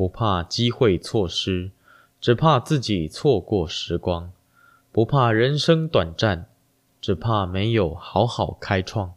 不怕机会错失只怕自己错过时光。不怕人生短暂只怕没有好好开创。